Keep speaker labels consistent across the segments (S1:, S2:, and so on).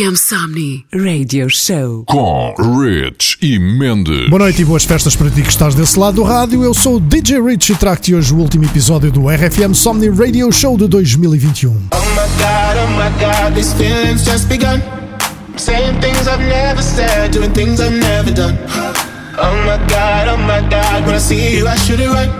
S1: RFM Somni Radio Show
S2: com Rich e Mendes.
S3: Boa noite e boas festas para ti que estás desse lado do rádio. Eu sou o DJ Rich e trago-te hoje o último episódio do RFM Somni Radio Show de 2021. Oh my God, oh my God, these feelings just begun. Saying things I've never said, doing things I've never done. Oh my God, oh my God, when I see you I should it right.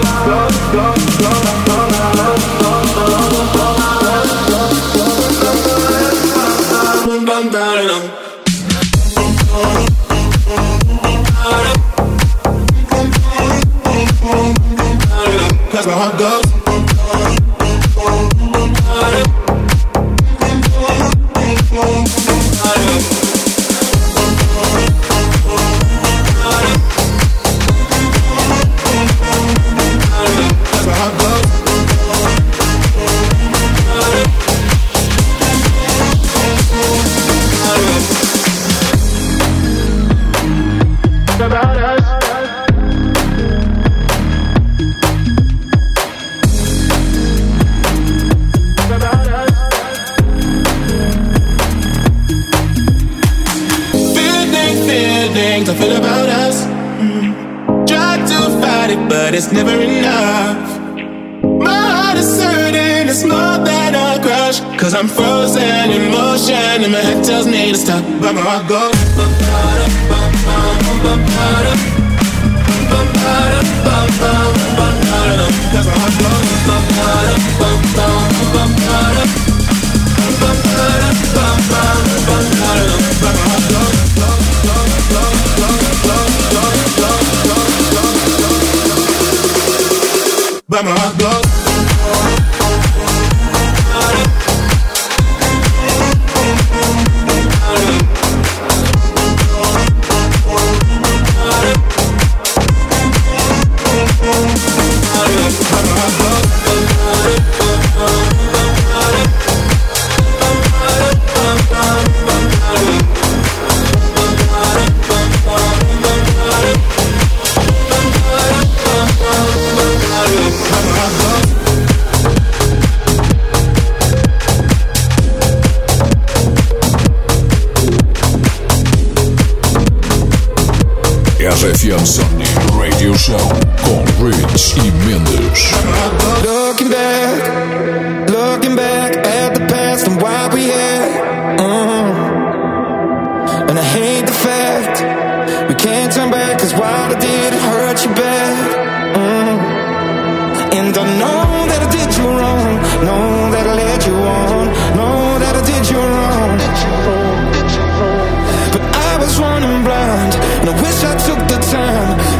S3: I go. And I hate the fact we can't turn back, cause what I did hurt you
S4: bad. Mm. And I know that I did you wrong, know that I led you on, know that I did you wrong. But I was running blind, and I wish I took the time.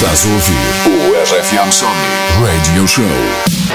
S2: Estás a ouvir o RFM Radio Show.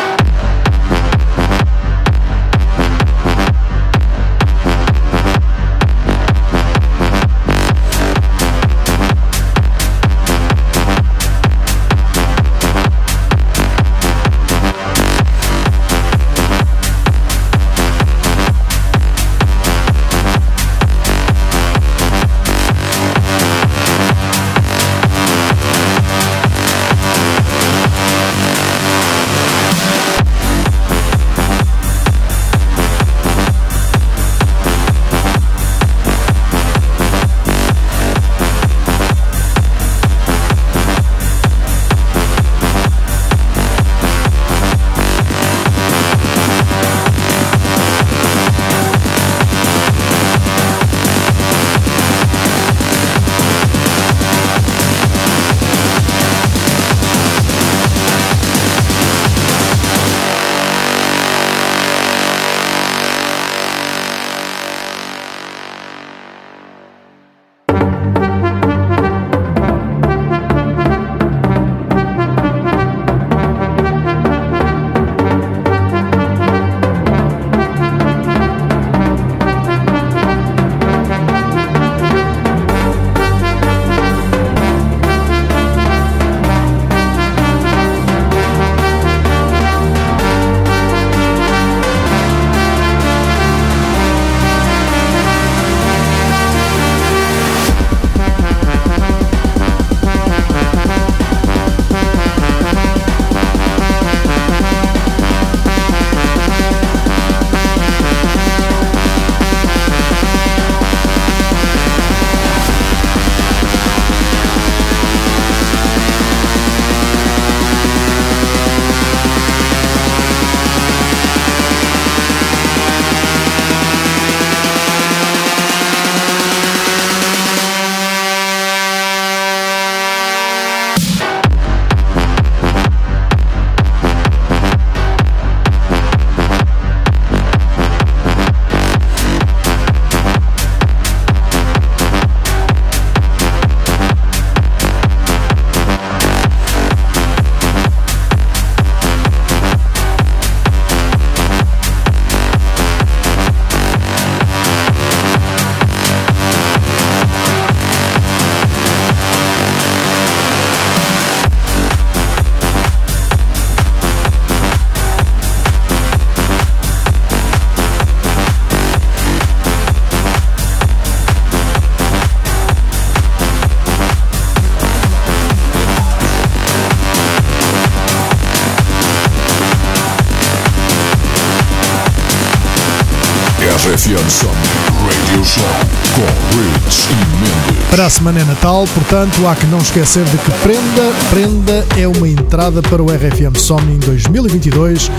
S5: Semana é Natal, portanto, há que não esquecer de que Prenda, Prenda é uma entrada para o RFM Somni em 2022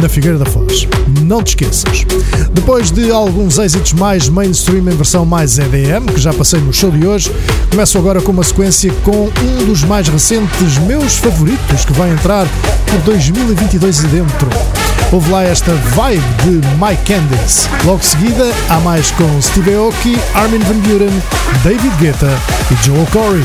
S5: na Figueira da Foz. Não te esqueças. Depois de alguns êxitos mais mainstream em versão mais EDM, que já passei no show de hoje, começo agora com uma sequência com um dos mais recentes meus favoritos que vai entrar por 2022 e dentro. Houve lá esta vibe de Mike Candice. Logo seguida, há mais com Steve Aoki, Armin Van Buren, David Guetta e Joel Corey.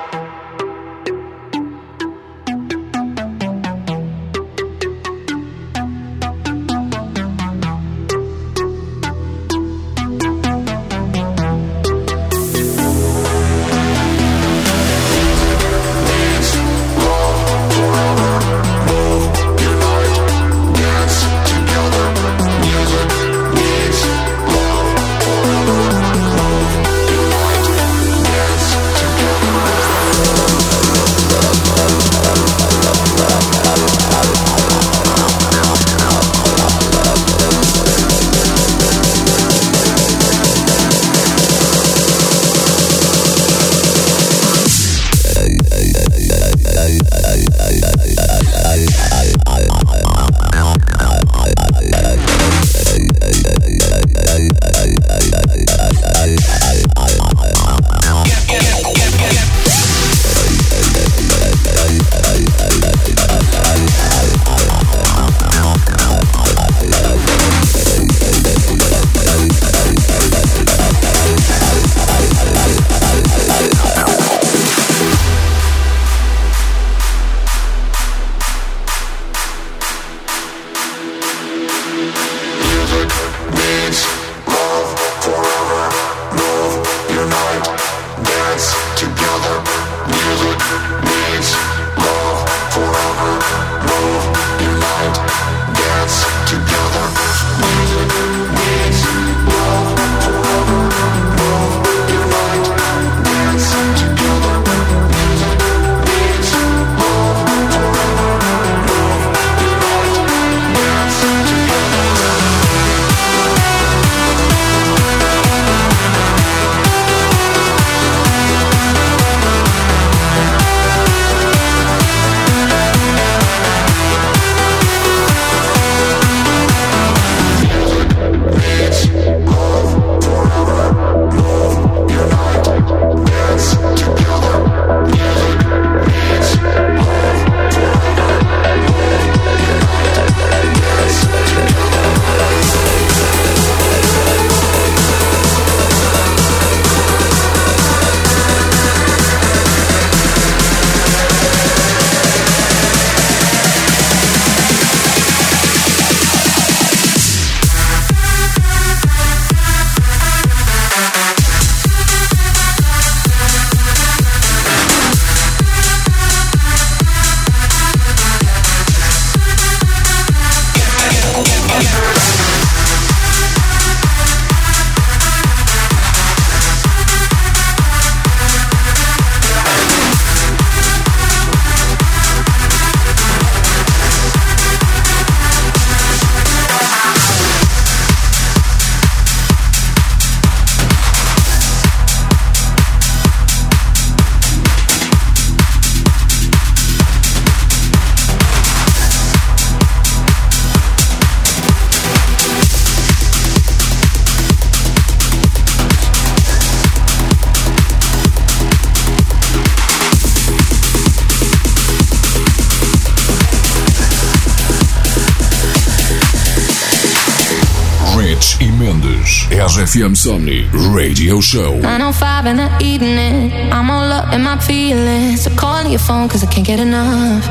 S2: FM Somnii Radio Show.
S6: 905 in the evening. I'm all up in my feelings. So call your phone cause I can't get enough.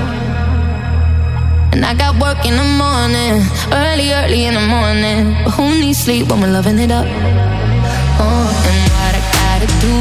S6: And I got work in the morning, early, early in the morning. But who needs sleep when we're loving it up? Oh, and what I gotta do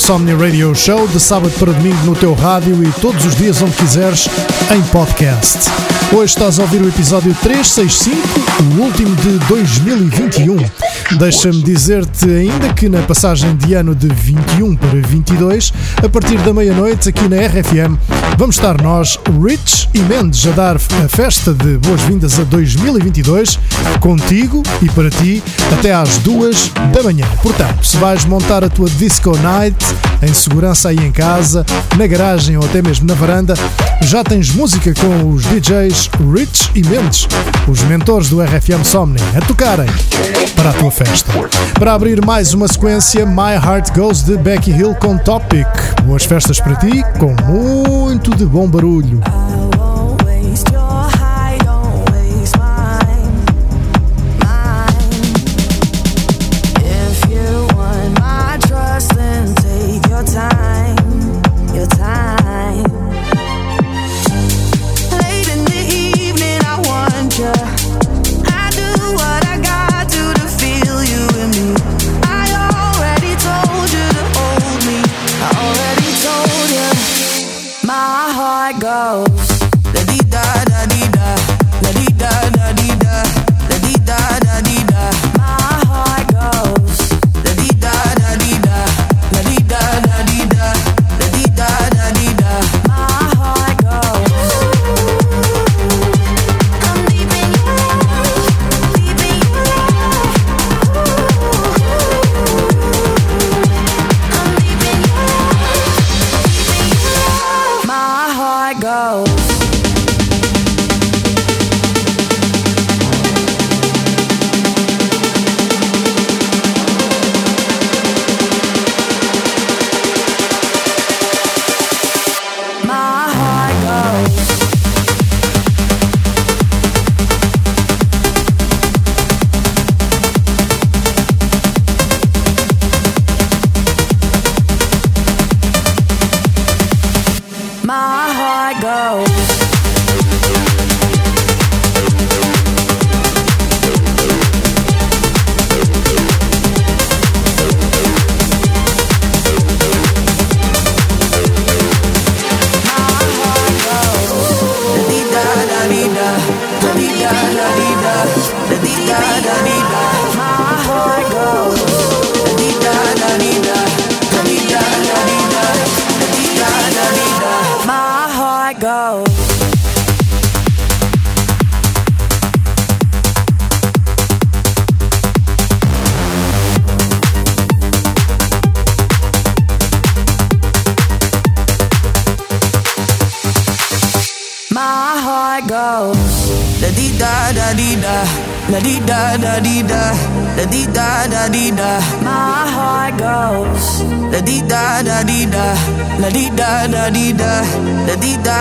S7: RFM Somni
S5: Radio Show
S8: de sábado para domingo no teu rádio e todos os dias onde quiseres em podcast. Hoje estás a ouvir o episódio 365, o último de 2021. Deixa-me dizer-te ainda que na passagem de ano de 21 para 22, a partir da meia-noite aqui na RFM, vamos estar nós, Rich e Mendes, a dar a festa de boas-vindas a 2022 contigo e para ti até às duas da manhã. Portanto, se vais montar a tua disco night em segurança aí em casa, na garagem ou até mesmo na varanda, já tens música com os DJs Rich e Mendes, os mentores do RFM Somni, a tocarem para a tua festa. Para abrir mais uma sequência, My Heart Goes de Becky Hill com Topic. Boas festas para ti, com muito de bom barulho.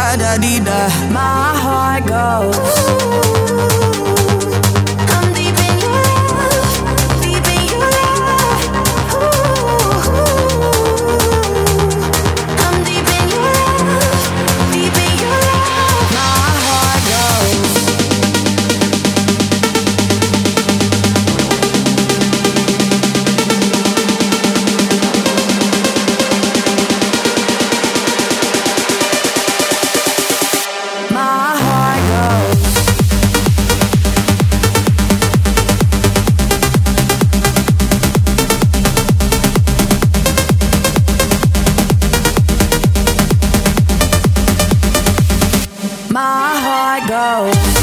S9: ada di dah Oh.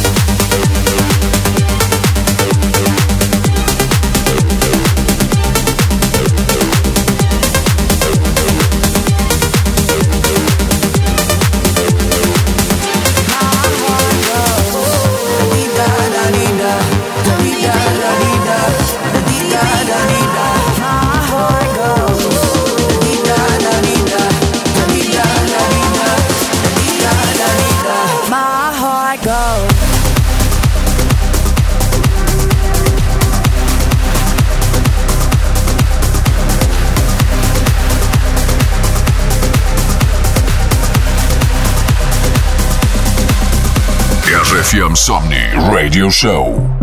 S10: RFM Somnii Radio Show.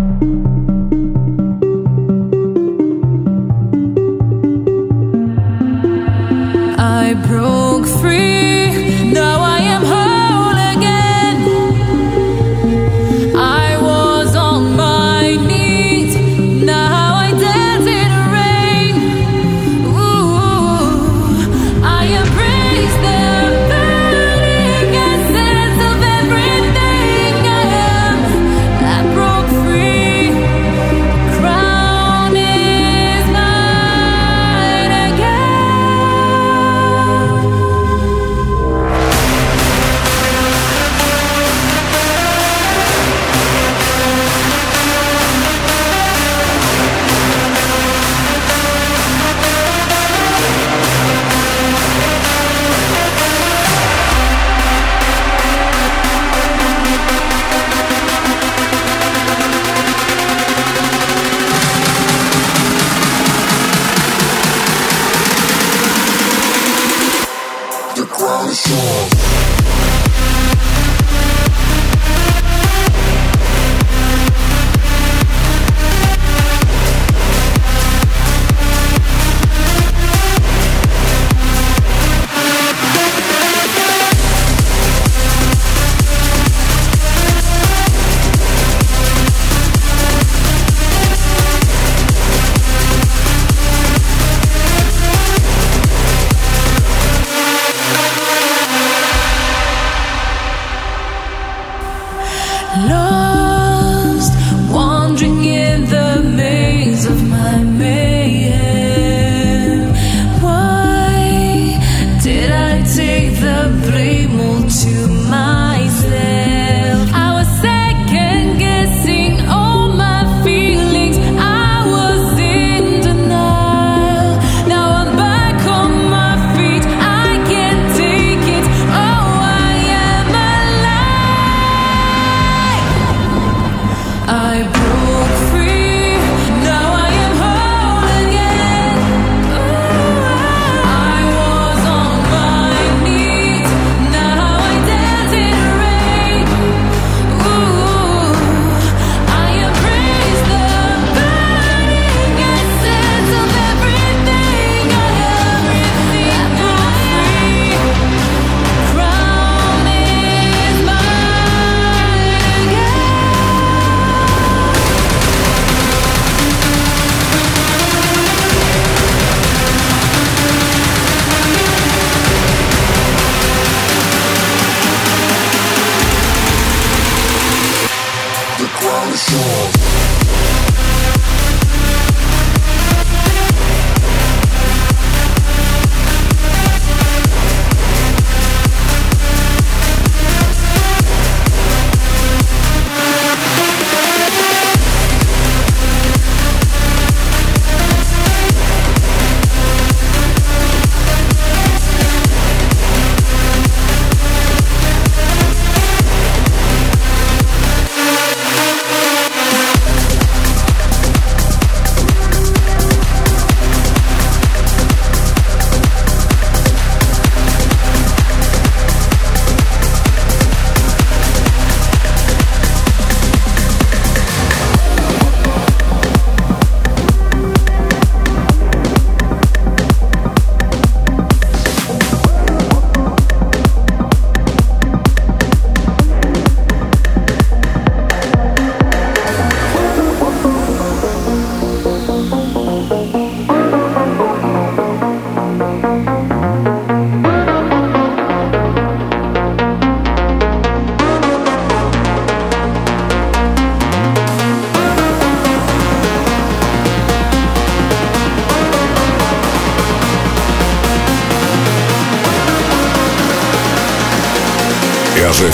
S10: soul.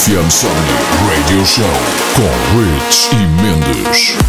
S10: FM Sony Radio Show com Rich e Mendes.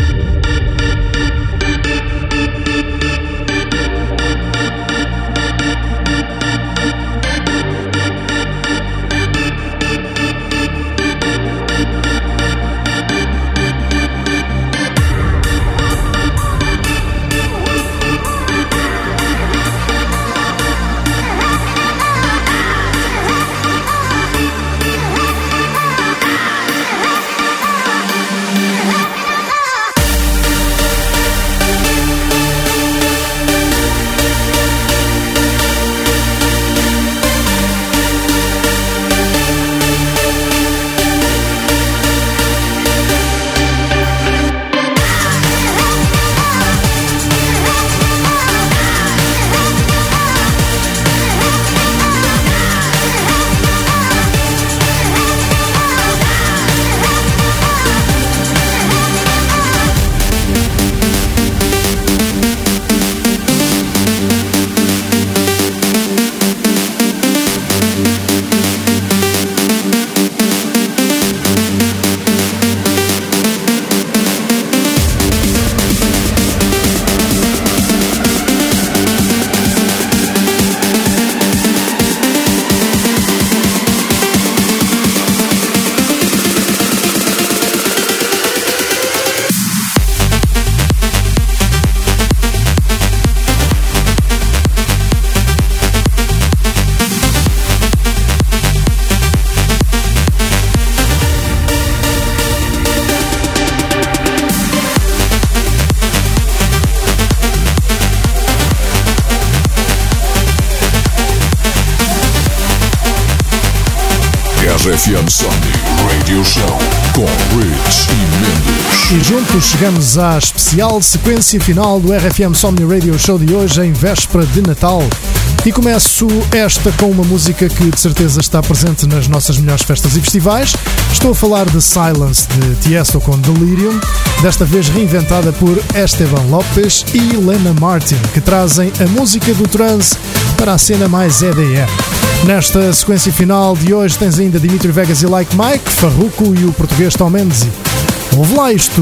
S5: Chegamos à especial sequência final do RFM Somni Radio Show de hoje, em véspera de Natal. E começo esta com uma música que de certeza está presente nas nossas melhores festas e festivais. Estou a falar de Silence de Tiesto com Delirium, desta vez reinventada por Esteban Lopes e Lena Martin, que trazem a música do trance para a cena mais EDM. Nesta sequência final de hoje tens ainda Dimitri Vegas e Like Mike, Farruko e o português Tom Mendes. Ouve lá isto.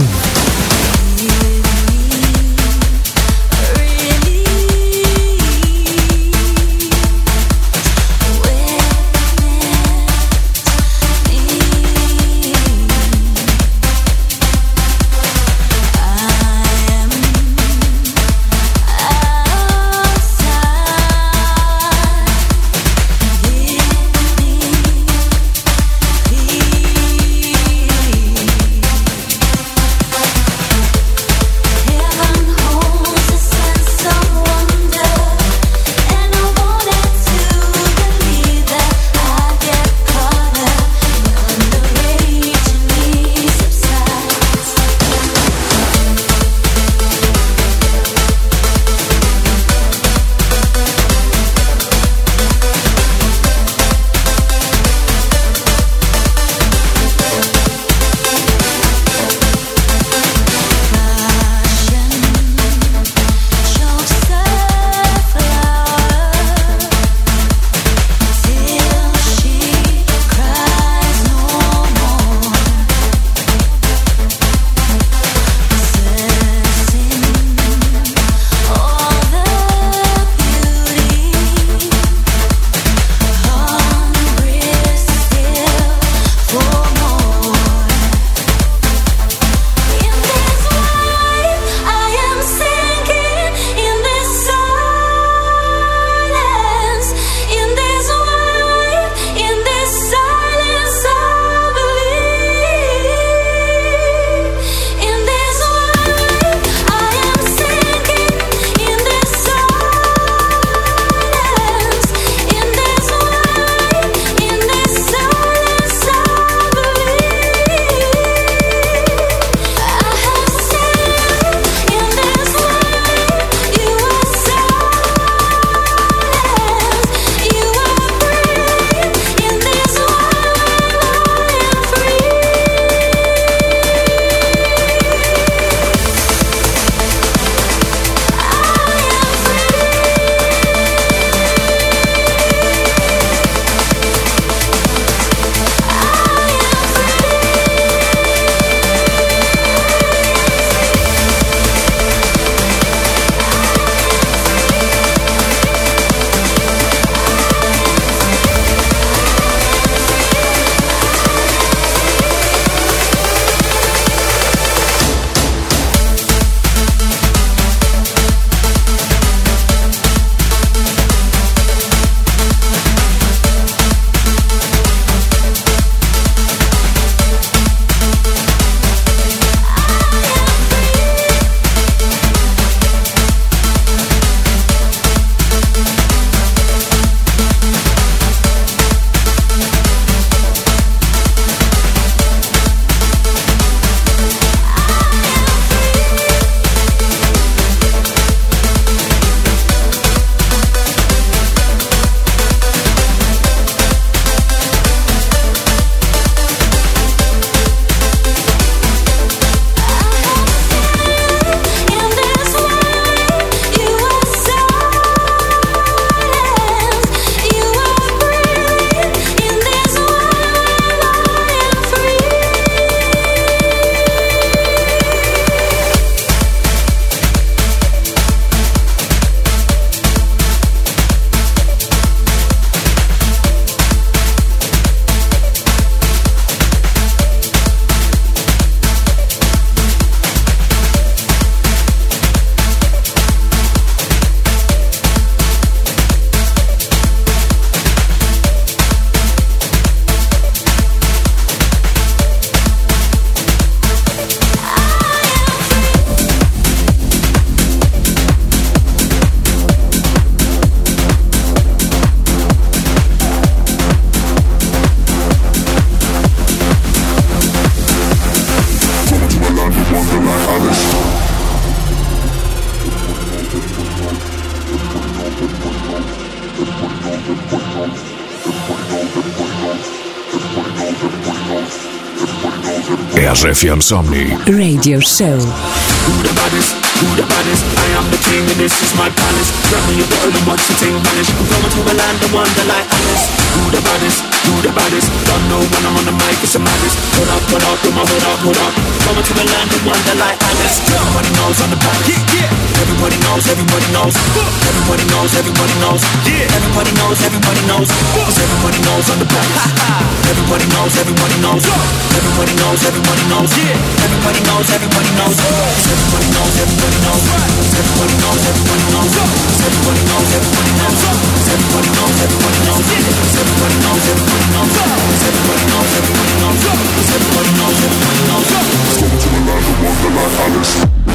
S6: RFM Somnii
S1: Radio Show.
S11: Who the baddest? Who the baddest? I am the king and this is my palace. Grab me a bottle and watch the thing vanish. I'm going to a land of wonder like Alice. Who the baddest? Who the baddest? Don't know when I'm on the mic, it's a madness. Hold up, hold up, put my hood up, hold up. Going to a land of wonder like Alice. Everybody knows I'm the baddest. Yeah, yeah. Everybody knows, everybody knows. Everybody knows, everybody knows. Yeah. Everybody knows, everybody knows. Cause everybody knows I'm the baddest. everybody knows, everybody knows. Everybody knows, everybody knows. Yeah. Everybody knows, everybody knows. Cause everybody knows, everybody knows. Everybody knows, everybody knows. Everybody knows, everybody knows. Everybody knows, everybody knows. Everybody knows, everybody knows. Everybody knows, everybody knows. Everybody knows, everybody knows.
S6: Welcome to the land of Wonderland Alice.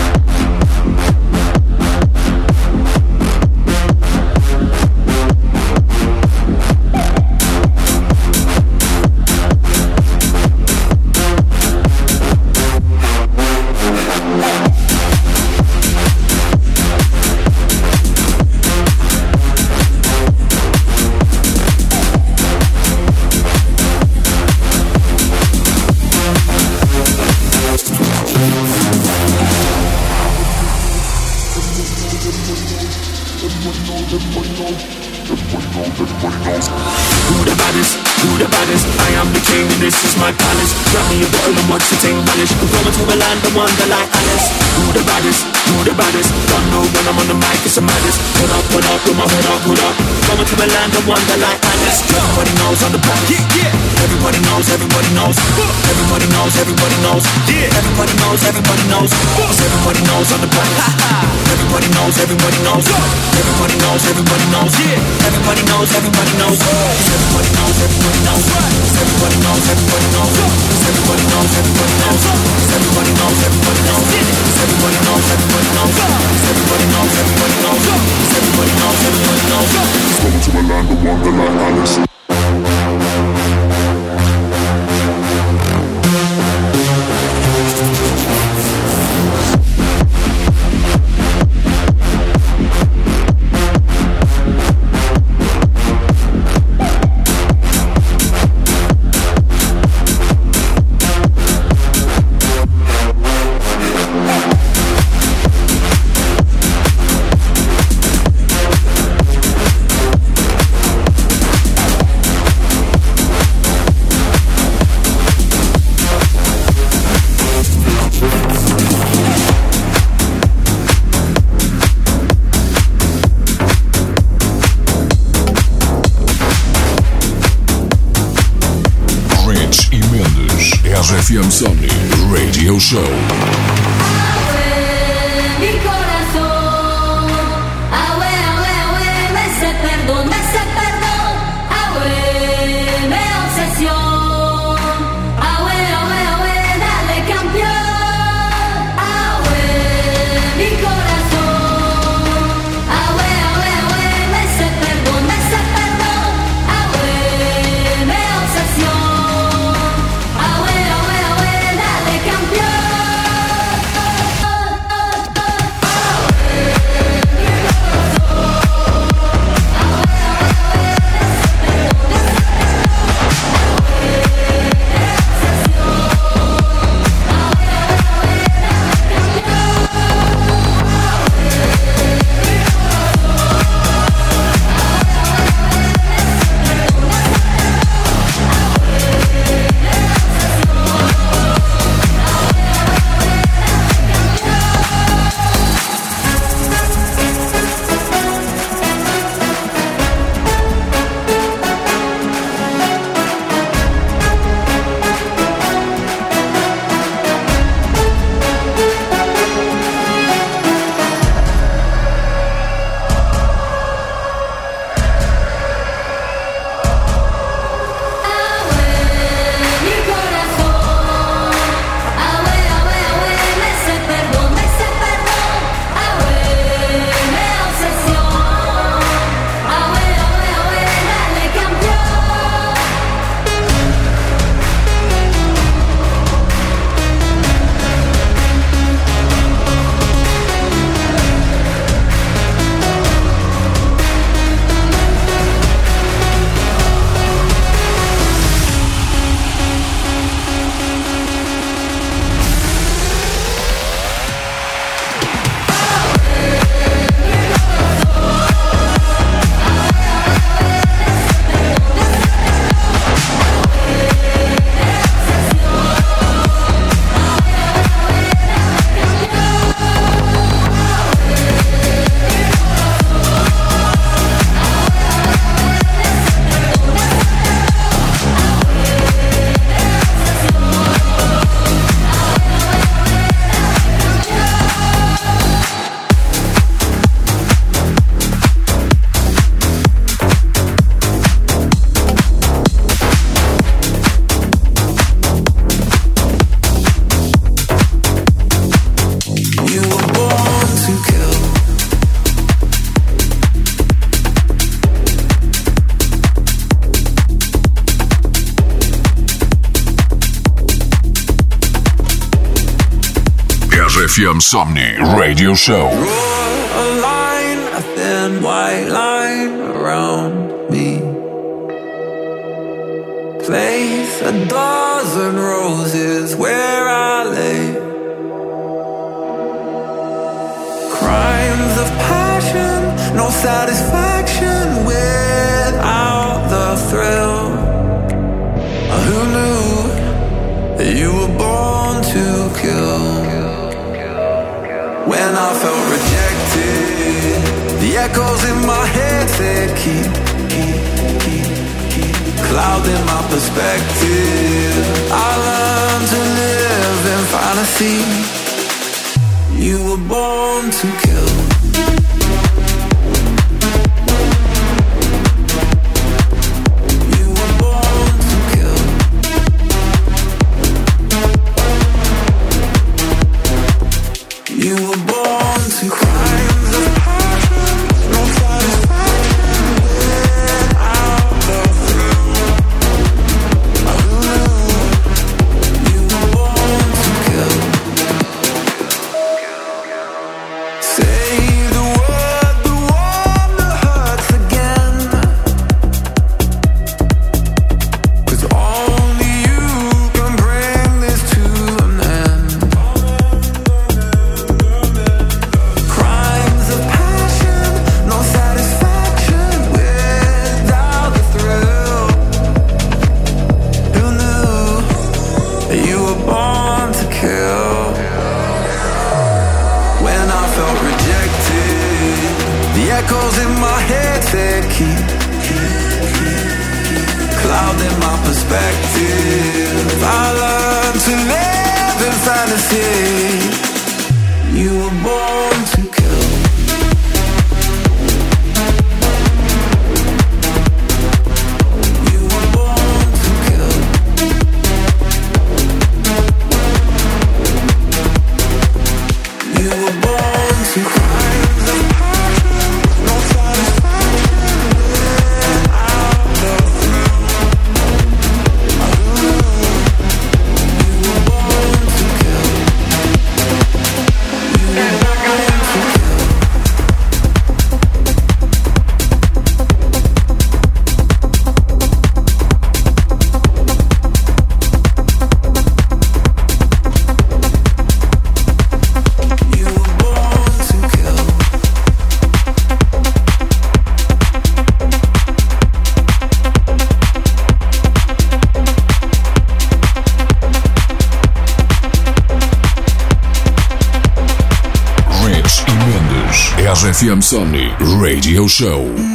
S6: Wonderland Alice.
S10: FM Somnii Radio Show.
S12: Draw a line, a thin white line around me. Place a dozen roses where I lay. Crimes of passion, no satisfaction without the thrill. Who knew that you were born to kill? When I felt rejected, the echoes in my head said, Keep, keep, keep, keep clouding my perspective. I learned to live in fantasy. You were born to kill.
S10: FM Somnii Radio Show.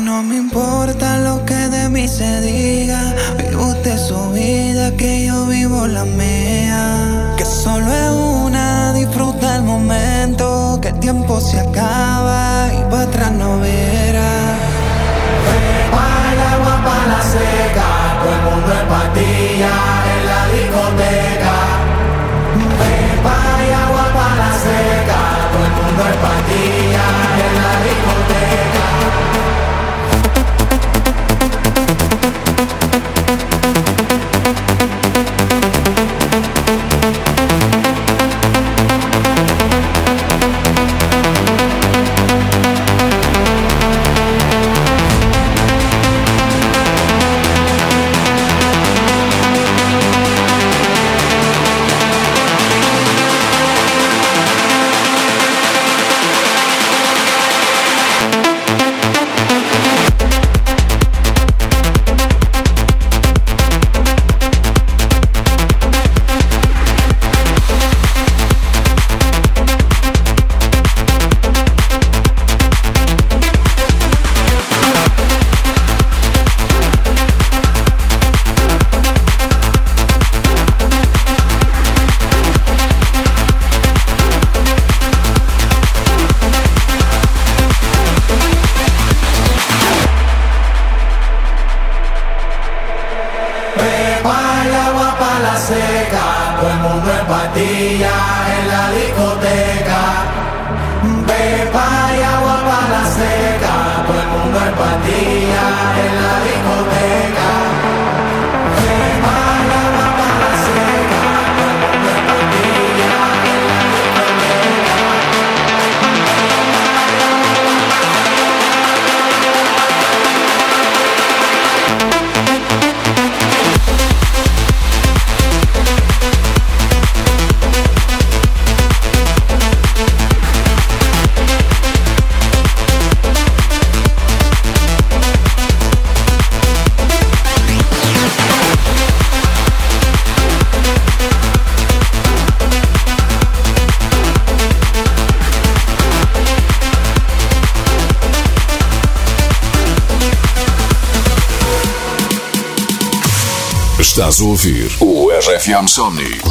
S10: Ouvir o RFM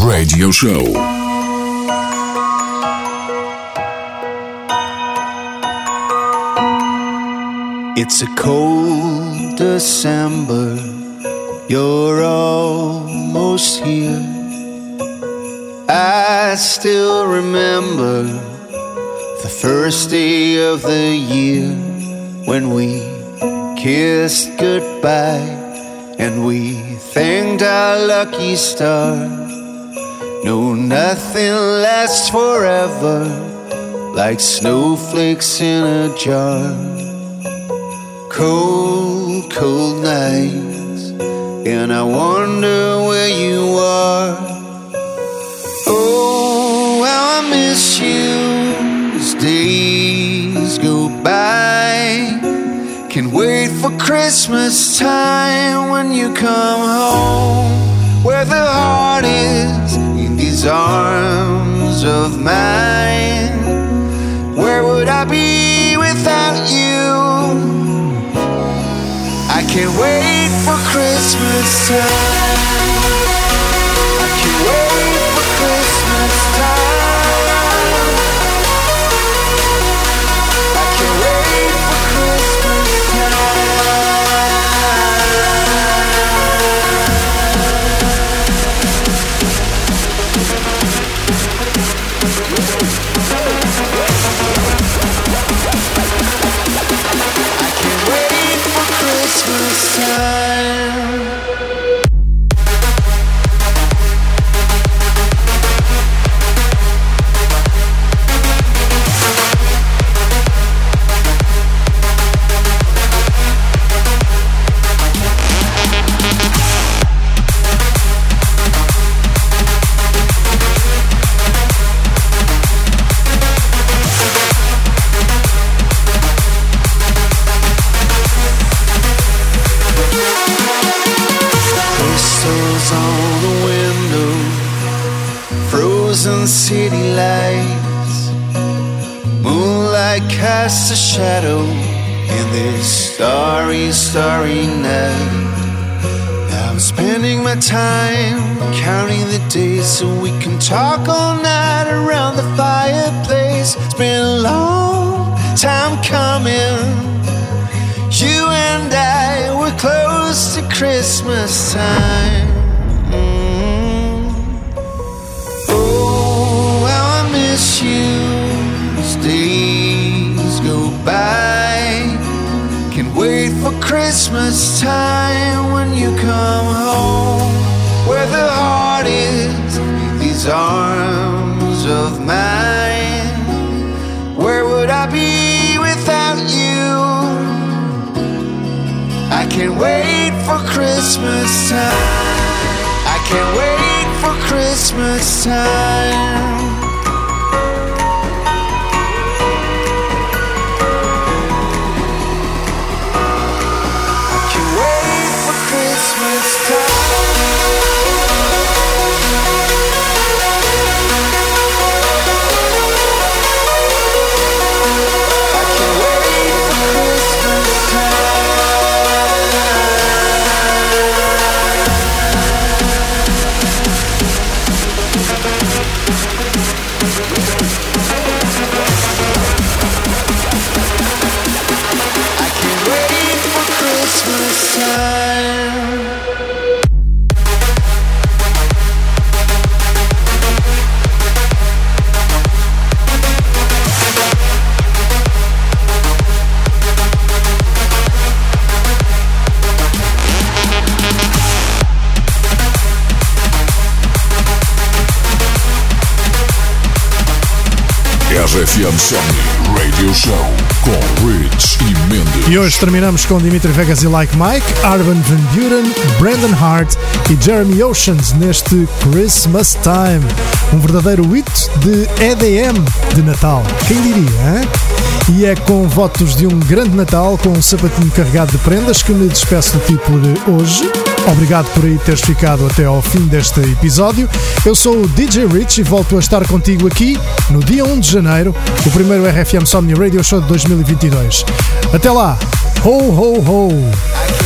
S10: Radio Show.
S13: It's a cold December, you're almost here. I still remember the first day of the year when we kissed goodbye and we thanked our lucky star. No, nothing lasts forever like snowflakes in a jar. Cold, cold nights, and I wonder where you are. Oh, how I miss you as days go by. Can wait Christmas time when you come home, where the heart is in these arms of mine. Where would I be without you? I can't wait for Christmas time. Christmas time.
S10: RFM Somni Radio Show com Rich e Mendes.
S5: E hoje terminamos com Dimitri Vegas e Like Mike, Armin Van Buren, Brandon Hart e Jeremy Oceans neste Christmas Time. Um verdadeiro hit de EDM de Natal. Quem diria, hein? E é com votos de um grande Natal, com um sapatinho carregado de prendas, que me despeço de ti por hoje. Obrigado por aí teres ficado até ao fim deste episódio. Eu sou o DJ Rich e volto a estar contigo aqui no dia 1 de janeiro, o primeiro RFM Somni Radio Show de 2022. Até lá! Ho, ho, ho!